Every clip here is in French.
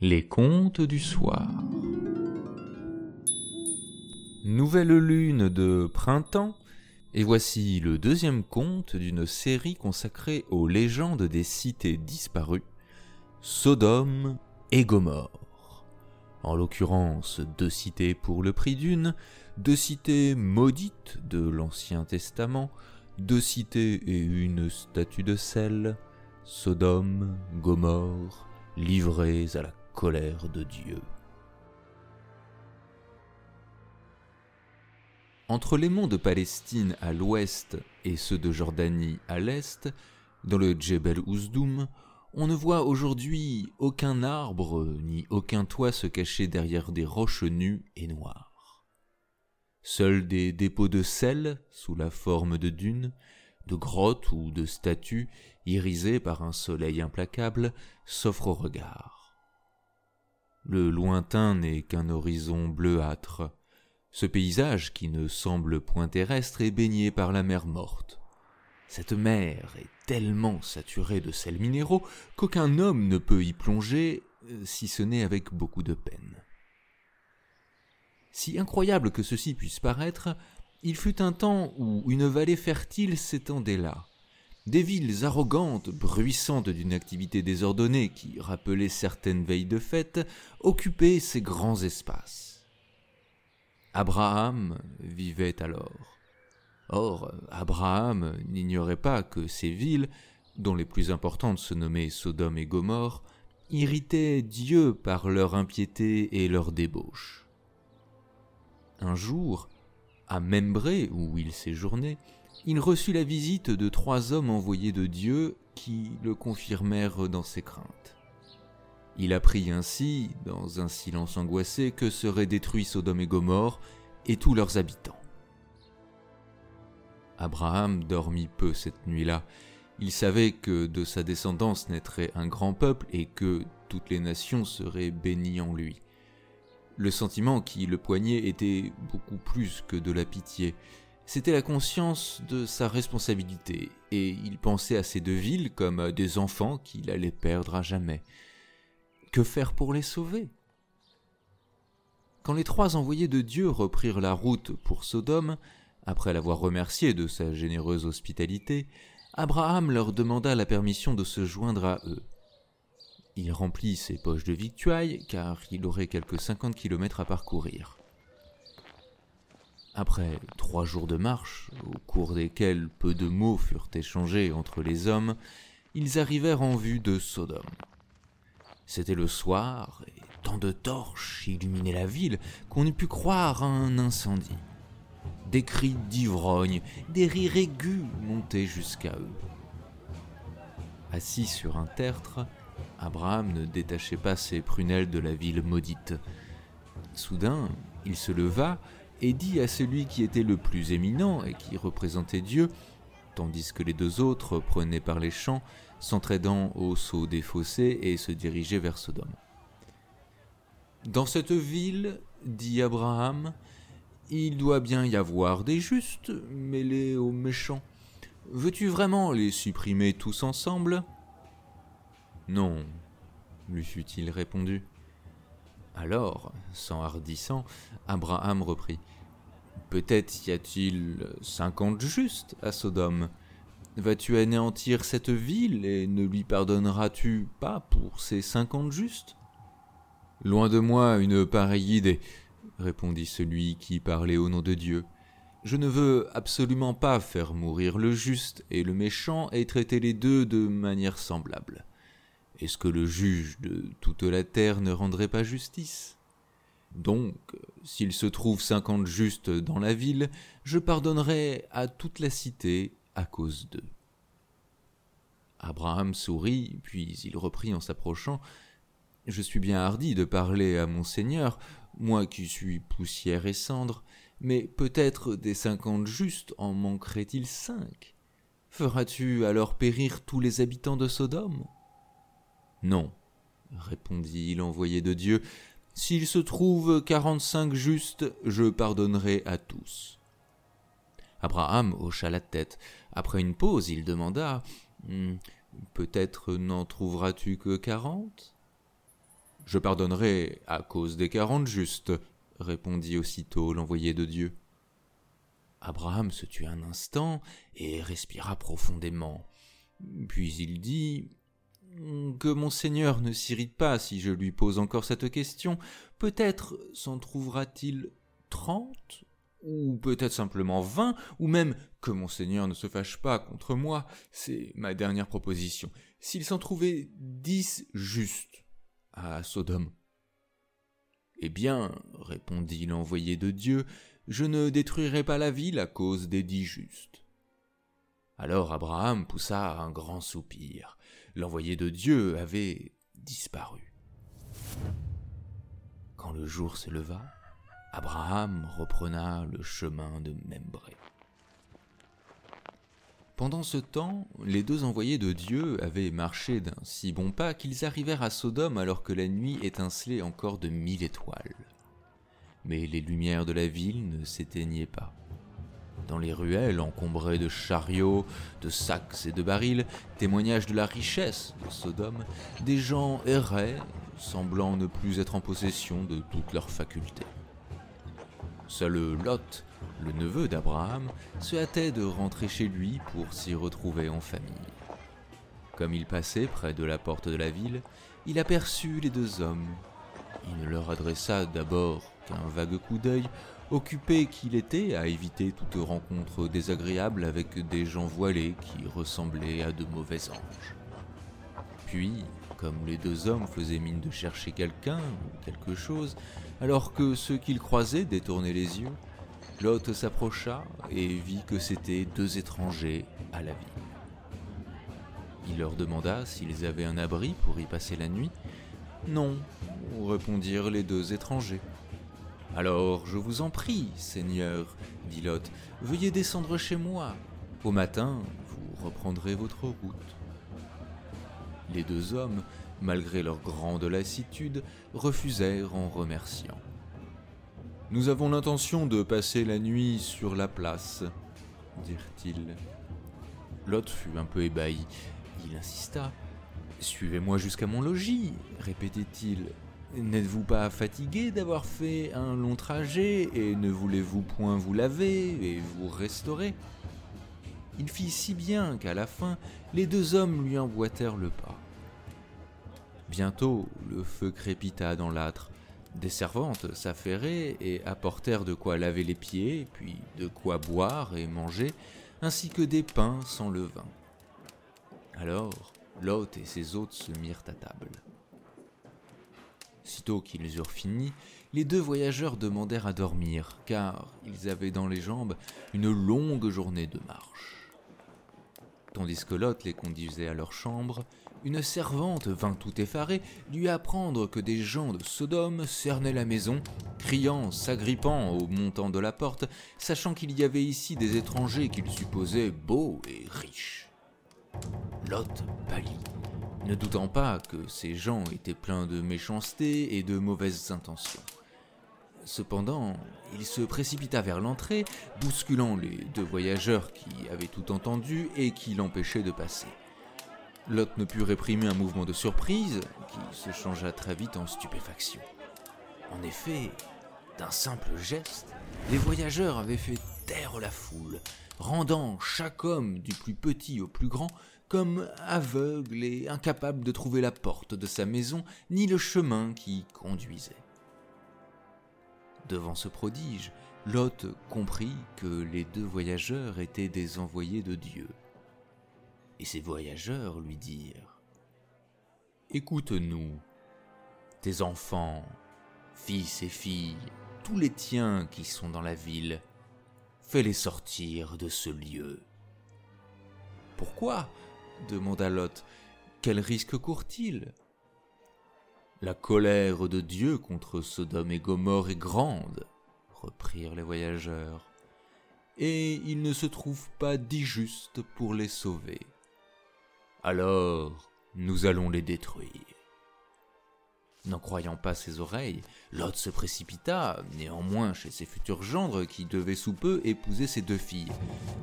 Les contes du soir. Nouvelle lune de printemps, et voici le deuxième conte d'une série consacrée aux légendes des cités disparues, Sodome et Gomorre. En l'occurrence, deux cités pour le prix d'une, deux cités maudites de l'Ancien Testament, deux cités et une statue de sel, Sodome, Gomorre, livrés à la colère de Dieu. Entre les monts de Palestine à l'ouest et ceux de Jordanie à l'est, dans le Djebel Ouzdoum, on ne voit aujourd'hui aucun arbre ni aucun toit se cacher derrière des roches nues et noires. Seuls des dépôts de sel, sous la forme de dunes, de grottes ou de statues irisées par un soleil implacable, s'offrent au regard. Le lointain n'est qu'un horizon bleuâtre. Ce paysage, qui ne semble point terrestre, est baigné par la mer morte. Cette mer est tellement saturée de sels minéraux qu'aucun homme ne peut y plonger, euh, si ce n'est avec beaucoup de peine. Si incroyable que ceci puisse paraître, il fut un temps où une vallée fertile s'étendait là. Des villes arrogantes, bruissantes d'une activité désordonnée qui rappelait certaines veilles de fête, occupaient ces grands espaces. Abraham vivait alors. Or, Abraham n'ignorait pas que ces villes, dont les plus importantes se nommaient Sodome et Gomorre, irritaient Dieu par leur impiété et leur débauche. Un jour, à Membré, où il séjournait, il reçut la visite de trois hommes envoyés de Dieu qui le confirmèrent dans ses craintes. Il apprit ainsi, dans un silence angoissé, que seraient détruits Sodome et Gomorre et tous leurs habitants. Abraham dormit peu cette nuit-là. Il savait que de sa descendance naîtrait un grand peuple et que toutes les nations seraient bénies en lui. Le sentiment qui le poignait était beaucoup plus que de la pitié. C'était la conscience de sa responsabilité, et il pensait à ces deux villes comme à des enfants qu'il allait perdre à jamais. Que faire pour les sauver? Quand les trois envoyés de Dieu reprirent la route pour Sodome, après l'avoir remercié de sa généreuse hospitalité, Abraham leur demanda la permission de se joindre à eux. Il remplit ses poches de victuailles car il aurait quelques cinquante kilomètres à parcourir. Après trois jours de marche, au cours desquels peu de mots furent échangés entre les hommes, ils arrivèrent en vue de Sodome. C'était le soir, et tant de torches illuminaient la ville qu'on eût pu croire à un incendie. Des cris d'ivrogne, des rires aigus montaient jusqu'à eux. Assis sur un tertre, Abraham ne détachait pas ses prunelles de la ville maudite. Soudain, il se leva et dit à celui qui était le plus éminent et qui représentait Dieu, tandis que les deux autres prenaient par les champs, s'entraidant au saut des fossés et se dirigeaient vers Sodome. Dans cette ville, dit Abraham, il doit bien y avoir des justes mêlés aux méchants. Veux-tu vraiment les supprimer tous ensemble? Non, lui fut-il répondu. Alors, s'enhardissant, Abraham reprit. Peut-être y a-t-il cinquante justes à Sodome. Vas-tu anéantir cette ville et ne lui pardonneras-tu pas pour ces cinquante justes? Loin de moi une pareille idée, répondit celui qui parlait au nom de Dieu. Je ne veux absolument pas faire mourir le juste et le méchant et traiter les deux de manière semblable. Est-ce que le juge de toute la terre ne rendrait pas justice? Donc, s'il se trouve cinquante justes dans la ville, je pardonnerai à toute la cité à cause d'eux. Abraham sourit, puis il reprit en s'approchant. Je suis bien hardi de parler à mon Seigneur, moi qui suis poussière et cendre, mais peut-être des cinquante justes en manquerait-il cinq? Feras-tu alors périr tous les habitants de Sodome? Non, répondit l'envoyé de Dieu, s'il se trouve quarante-cinq justes, je pardonnerai à tous. Abraham hocha la tête. Après une pause, il demanda hmm, Peut-être n'en trouveras-tu que quarante? Je pardonnerai à cause des quarante justes, répondit aussitôt l'envoyé de Dieu. Abraham se tut un instant et respira profondément. Puis il dit Que mon Seigneur ne s'irrite pas si je lui pose encore cette question. Peut-être s'en trouvera-t-il trente ou peut-être simplement vingt, ou même que mon Seigneur ne se fâche pas contre moi, c'est ma dernière proposition. S'il s'en trouvait dix justes à Sodome. Eh bien, répondit l'envoyé de Dieu, je ne détruirai pas la ville à cause des dix justes. Alors Abraham poussa un grand soupir. L'envoyé de Dieu avait disparu. Quand le jour se leva, Abraham reprena le chemin de Membré. Pendant ce temps, les deux envoyés de Dieu avaient marché d'un si bon pas qu'ils arrivèrent à Sodome alors que la nuit étincelait encore de mille étoiles mais les lumières de la ville ne s'éteignaient pas. Dans les ruelles encombrées de chariots, de sacs et de barils, témoignage de la richesse de Sodome, des gens erraient, semblant ne plus être en possession de toutes leurs facultés. Seul Lot, le neveu d'Abraham, se hâtait de rentrer chez lui pour s'y retrouver en famille. Comme il passait près de la porte de la ville, il aperçut les deux hommes. Il ne leur adressa d'abord un vague coup d'œil, occupé qu'il était à éviter toute rencontre désagréable avec des gens voilés qui ressemblaient à de mauvais anges. Puis, comme les deux hommes faisaient mine de chercher quelqu'un ou quelque chose, alors que ceux qu'ils croisaient détournaient les yeux, Lot s'approcha et vit que c'étaient deux étrangers à la ville. Il leur demanda s'ils avaient un abri pour y passer la nuit. Non, répondirent les deux étrangers. Alors, je vous en prie, Seigneur, dit Lot, veuillez descendre chez moi. Au matin, vous reprendrez votre route. Les deux hommes, malgré leur grande lassitude, refusèrent en remerciant. Nous avons l'intention de passer la nuit sur la place, dirent-ils. Lot fut un peu ébahi. Il insista. Suivez-moi jusqu'à mon logis, répétait-il. N'êtes-vous pas fatigué d'avoir fait un long trajet et ne voulez-vous point vous laver et vous restaurer? Il fit si bien qu'à la fin, les deux hommes lui emboîtèrent le pas. Bientôt, le feu crépita dans l'âtre. Des servantes s'affairaient et apportèrent de quoi laver les pieds, puis de quoi boire et manger, ainsi que des pains sans levain. Alors, Lot et ses hôtes se mirent à table. Sitôt qu'ils eurent fini, les deux voyageurs demandèrent à dormir, car ils avaient dans les jambes une longue journée de marche. Tandis que Lot les conduisait à leur chambre, une servante vint tout effarée lui apprendre que des gens de Sodome cernaient la maison, criant, s'agrippant au montant de la porte, sachant qu'il y avait ici des étrangers qu'ils supposaient beaux et riches. Lot pâlit ne doutant pas que ces gens étaient pleins de méchanceté et de mauvaises intentions. Cependant, il se précipita vers l'entrée, bousculant les deux voyageurs qui avaient tout entendu et qui l'empêchaient de passer. Lot ne put réprimer un mouvement de surprise qui se changea très vite en stupéfaction. En effet, d'un simple geste, les voyageurs avaient fait taire la foule, rendant chaque homme, du plus petit au plus grand, comme aveugle et incapable de trouver la porte de sa maison ni le chemin qui y conduisait. Devant ce prodige, Lot comprit que les deux voyageurs étaient des envoyés de Dieu. Et ces voyageurs lui dirent Écoute-nous, tes enfants, fils et filles, tous les tiens qui sont dans la ville, fais-les sortir de ce lieu. Pourquoi demanda Lot. Quel risque court-il? La colère de Dieu contre Sodome et Gomorre est grande, reprirent les voyageurs, et il ne se trouve pas juste pour les sauver. Alors, nous allons les détruire. N'en croyant pas ses oreilles, Lot se précipita, néanmoins chez ses futurs gendres qui devaient sous peu épouser ses deux filles.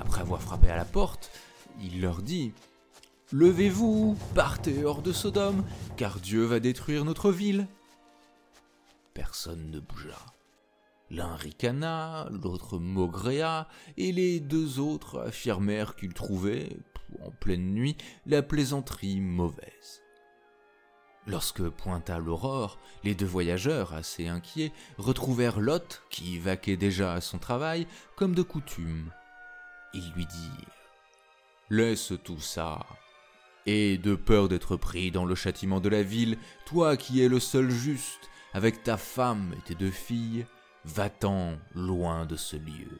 Après avoir frappé à la porte, il leur dit Levez-vous, partez hors de Sodome, car Dieu va détruire notre ville. personne ne bougea. L'un ricana, l'autre maugréa, et les deux autres affirmèrent qu'ils trouvaient, en pleine nuit, la plaisanterie mauvaise. Lorsque pointa l'aurore, les deux voyageurs, assez inquiets, retrouvèrent Lot, qui vaquait déjà à son travail, comme de coutume. Ils lui dirent Laisse tout ça, et de peur d'être pris dans le châtiment de la ville, toi qui es le seul juste, avec ta femme et tes deux filles, Va-t'en loin de ce lieu.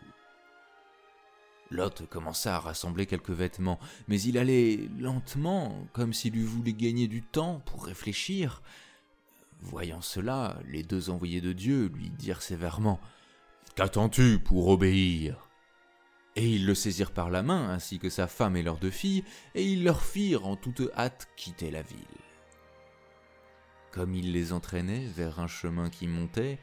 Lot commença à rassembler quelques vêtements, mais il allait lentement, comme s'il eût voulu gagner du temps pour réfléchir. Voyant cela, les deux envoyés de Dieu lui dirent sévèrement Qu'attends-tu pour obéir? Et ils le saisirent par la main, ainsi que sa femme et leurs deux filles, et ils leur firent en toute hâte quitter la ville. Comme il les entraînait vers un chemin qui montait,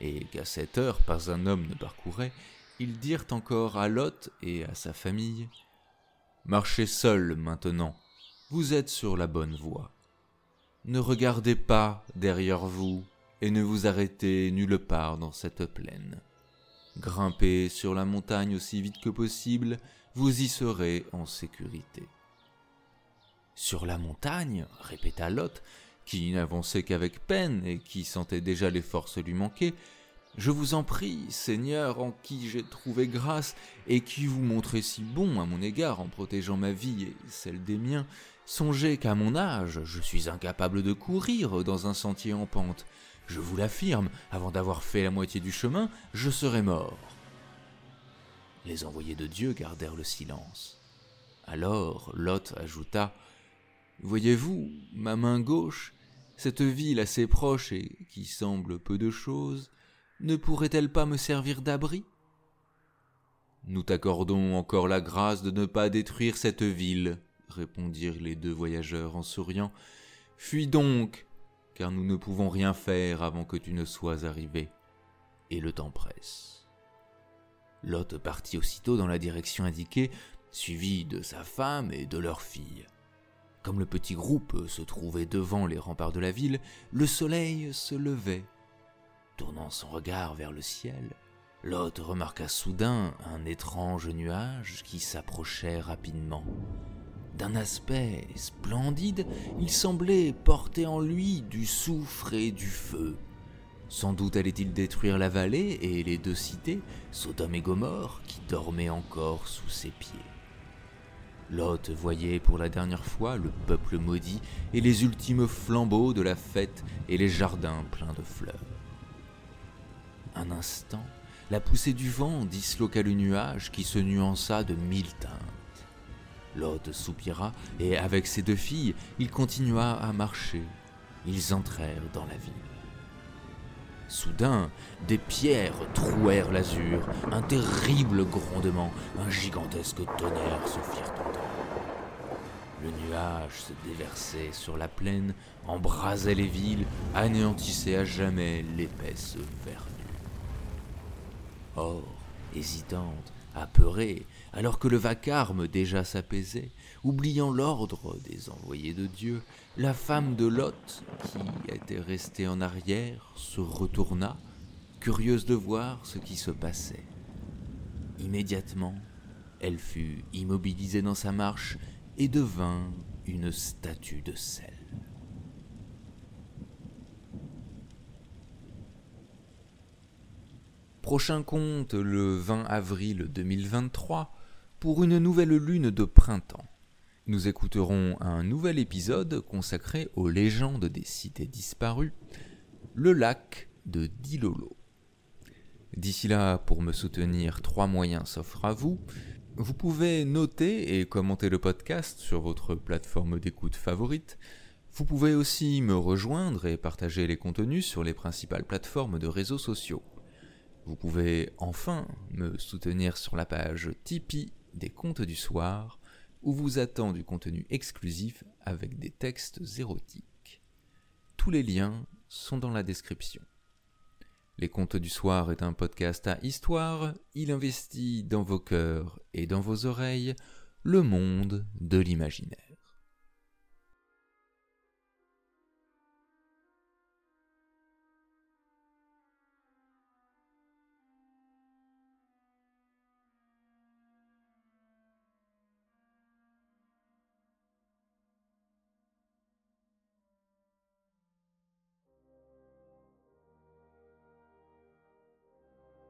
et qu'à cette heure pas un homme ne parcourait, ils dirent encore à Lot et à sa famille Marchez seul maintenant, vous êtes sur la bonne voie. Ne regardez pas derrière vous et ne vous arrêtez nulle part dans cette plaine. Grimpez sur la montagne aussi vite que possible, vous y serez en sécurité. Sur la montagne, répéta Lot, qui n'avançait qu'avec peine et qui sentait déjà les forces lui manquer, je vous en prie, Seigneur, en qui j'ai trouvé grâce, et qui vous montrez si bon à mon égard en protégeant ma vie et celle des miens, songez qu'à mon âge, je suis incapable de courir dans un sentier en pente. Je vous l'affirme, avant d'avoir fait la moitié du chemin, je serais mort. Les envoyés de Dieu gardèrent le silence. Alors Lot ajouta Voyez-vous, ma main gauche cette ville assez proche et qui semble peu de chose, ne pourrait-elle pas me servir d'abri? Nous t'accordons encore la grâce de ne pas détruire cette ville, répondirent les deux voyageurs en souriant. Fuis donc, car nous ne pouvons rien faire avant que tu ne sois arrivé, et le temps presse. Lot partit aussitôt dans la direction indiquée, suivi de sa femme et de leur fille. Comme le petit groupe se trouvait devant les remparts de la ville, le soleil se levait. Tournant son regard vers le ciel, Lot remarqua soudain un étrange nuage qui s'approchait rapidement. D'un aspect splendide, il semblait porter en lui du soufre et du feu. Sans doute allait-il détruire la vallée et les deux cités, Sodome et Gomorre, qui dormaient encore sous ses pieds. Lot voyait pour la dernière fois le peuple maudit et les ultimes flambeaux de la fête et les jardins pleins de fleurs. Un instant, la poussée du vent disloqua le nuage qui se nuança de mille teintes. Lot soupira et avec ses deux filles, il continua à marcher. Ils entrèrent dans la ville. Soudain, des pierres trouèrent l'azur, un terrible grondement, un gigantesque tonnerre se firent entendre. Le nuage se déversait sur la plaine, embrasait les villes, anéantissait à jamais l'épaisse verdure. Or, hésitante, apeurée, alors que le vacarme déjà s'apaisait, oubliant l'ordre des envoyés de Dieu, la femme de Lot, qui était restée en arrière, se retourna, curieuse de voir ce qui se passait. Immédiatement, elle fut immobilisée dans sa marche et devint une statue de sel. Prochain conte le 20 avril 2023 pour une nouvelle lune de printemps. Nous écouterons un nouvel épisode consacré aux légendes des cités disparues, le lac de Dilolo. D'ici là, pour me soutenir, trois moyens s'offrent à vous. Vous pouvez noter et commenter le podcast sur votre plateforme d'écoute favorite. Vous pouvez aussi me rejoindre et partager les contenus sur les principales plateformes de réseaux sociaux. Vous pouvez enfin me soutenir sur la page Tipeee des Contes du Soir où vous attend du contenu exclusif avec des textes érotiques. Tous les liens sont dans la description. Les Contes du Soir est un podcast à histoire, il investit dans vos cœurs et dans vos oreilles le monde de l'imaginaire.